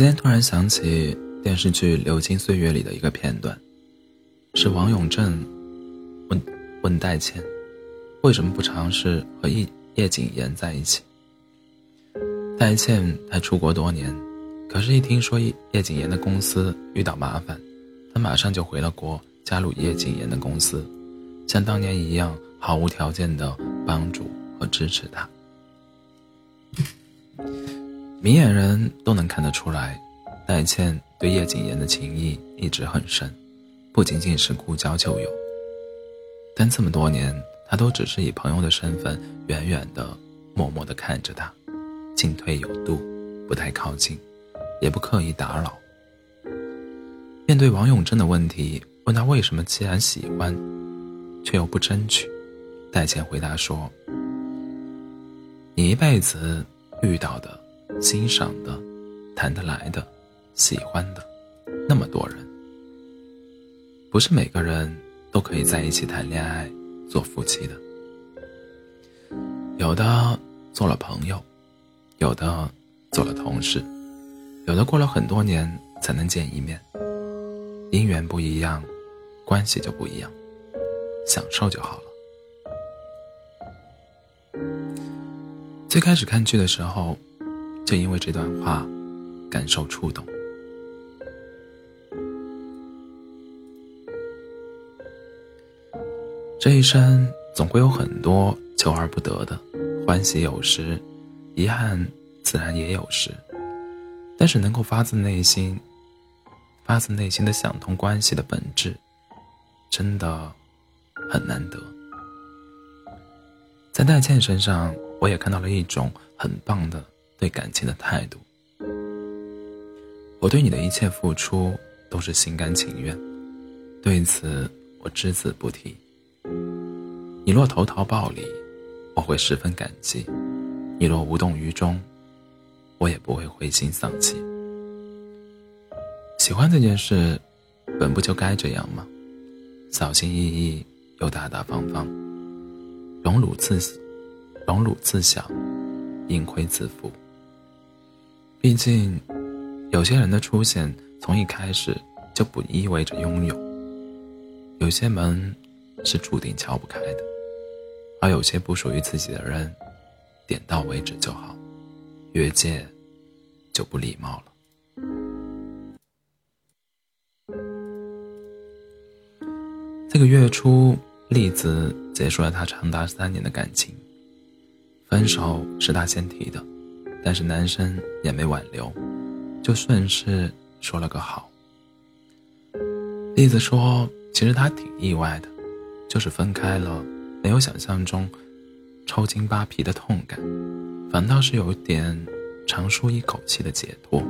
今天突然想起电视剧《流金岁月》里的一个片段，是王永正问问戴倩，为什么不尝试和叶叶谨言在一起？戴倩她出国多年，可是，一听说叶叶谨言的公司遇到麻烦，她马上就回了国，加入叶谨言的公司，像当年一样毫无条件的帮助和支持他。明眼人都能看得出来，戴倩对叶谨言的情谊一直很深，不仅仅是故交旧友。但这么多年，他都只是以朋友的身份，远远的、默默的看着他，进退有度，不太靠近，也不刻意打扰。面对王永正的问题，问他为什么既然喜欢，却又不争取，戴倩回答说：“你一辈子遇到的。”欣赏的、谈得来的、喜欢的，那么多人，不是每个人都可以在一起谈恋爱、做夫妻的。有的做了朋友，有的做了同事，有的过了很多年才能见一面。姻缘不一样，关系就不一样，享受就好了。最开始看剧的时候。就因为这段话，感受触动。这一生总会有很多求而不得的，欢喜有时，遗憾自然也有时。但是能够发自内心、发自内心的想通关系的本质，真的很难得。在戴倩身上，我也看到了一种很棒的。对感情的态度，我对你的一切付出都是心甘情愿，对此我只字不提。你若投桃报李，我会十分感激；你若无动于衷，我也不会灰心丧气。喜欢这件事，本不就该这样吗？小心翼翼又大大方方，荣辱自荣辱自享，盈亏自负。毕竟，有些人的出现从一开始就不意味着拥有。有些门是注定敲不开的，而有些不属于自己的人，点到为止就好，越界就不礼貌了。这个月初，栗子结束了他长达三年的感情，分手是他先提的。但是男生也没挽留，就顺势说了个好。栗子说：“其实他挺意外的，就是分开了，没有想象中抽筋扒皮的痛感，反倒是有点长舒一口气的解脱。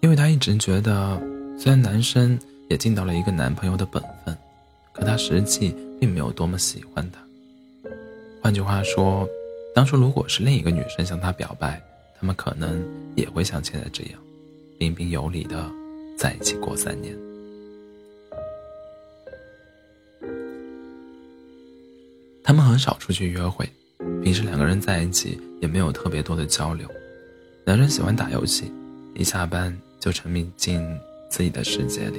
因为他一直觉得，虽然男生也尽到了一个男朋友的本分，可他实际并没有多么喜欢他。换句话说。”当初如果是另一个女生向他表白，他们可能也会像现在这样，彬彬有礼的在一起过三年。他们很少出去约会，平时两个人在一起也没有特别多的交流。男生喜欢打游戏，一下班就沉迷进自己的世界里，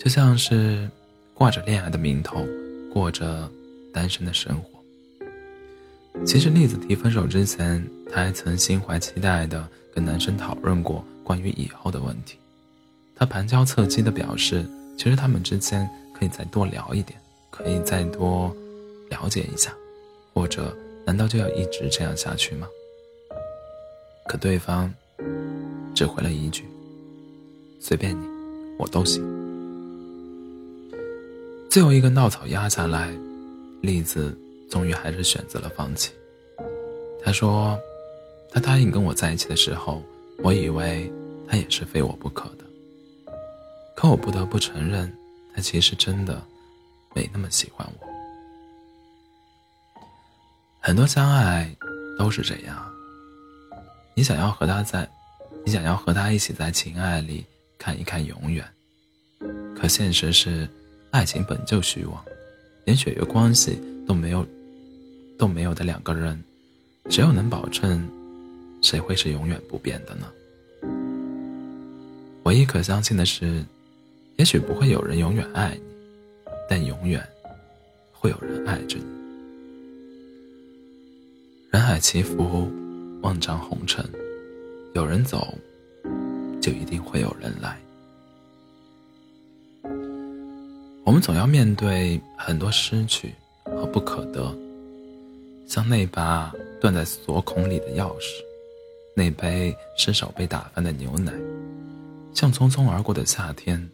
就像是挂着恋爱的名头，过着单身的生活。其实，栗子提分手之前，她还曾心怀期待的跟男生讨论过关于以后的问题。她旁敲侧击的表示，其实他们之间可以再多聊一点，可以再多了解一下，或者，难道就要一直这样下去吗？可对方只回了一句：“随便你，我都行。”最后一个稻草压下来，栗子。终于还是选择了放弃。他说：“他答应跟我在一起的时候，我以为他也是非我不可的。可我不得不承认，他其实真的没那么喜欢我。很多相爱都是这样，你想要和他在，你想要和他一起在情爱里看一看永远，可现实是，爱情本就虚妄，连血缘关系都没有。”都没有的两个人，谁又能保证谁会是永远不变的呢？唯一可相信的是，也许不会有人永远爱你，但永远会有人爱着你。人海起伏，万丈红尘，有人走，就一定会有人来。我们总要面对很多失去和不可得，像那把断在锁孔里的钥匙，那杯失手被打翻的牛奶，像匆匆而过的夏天，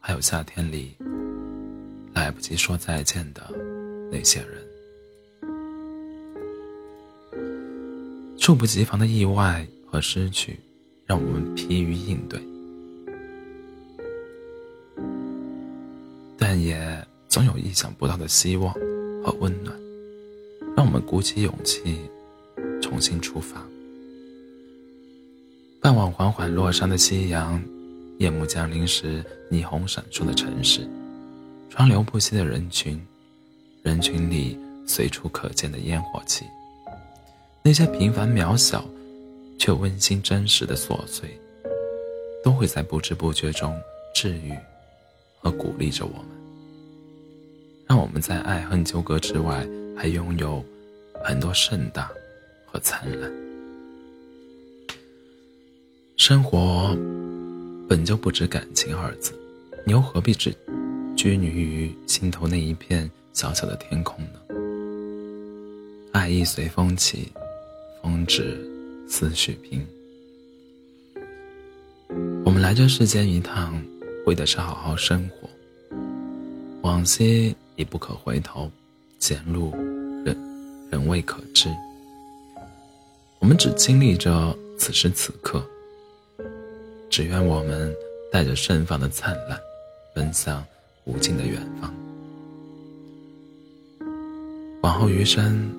还有夏天里来不及说再见的那些人。猝不及防的意外和失去，让我们疲于应对，但也总有意想不到的希望和温暖，让我们鼓起勇气重新出发。傍晚缓缓落山的夕阳，夜幕降临时霓虹闪烁的城市，川流不息的人群，人群里随处可见的烟火气。那些平凡渺小，却温馨真实的琐碎，都会在不知不觉中治愈和鼓励着我们，让我们在爱恨纠葛之外，还拥有很多盛大和灿烂。生活本就不止感情二字，你又何必只拘泥于心头那一片小小的天空呢？爱意随风起。风止，思绪平。我们来这世间一趟，为的是好好生活。往昔已不可回头，前路仍仍未可知。我们只经历着此时此刻。只愿我们带着盛放的灿烂，奔向无尽的远方。往后余生，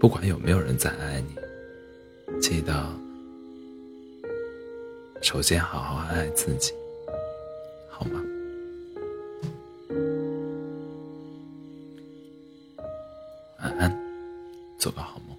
不管有没有人再爱你。记得，首先好好爱自己，好吗？做个好梦。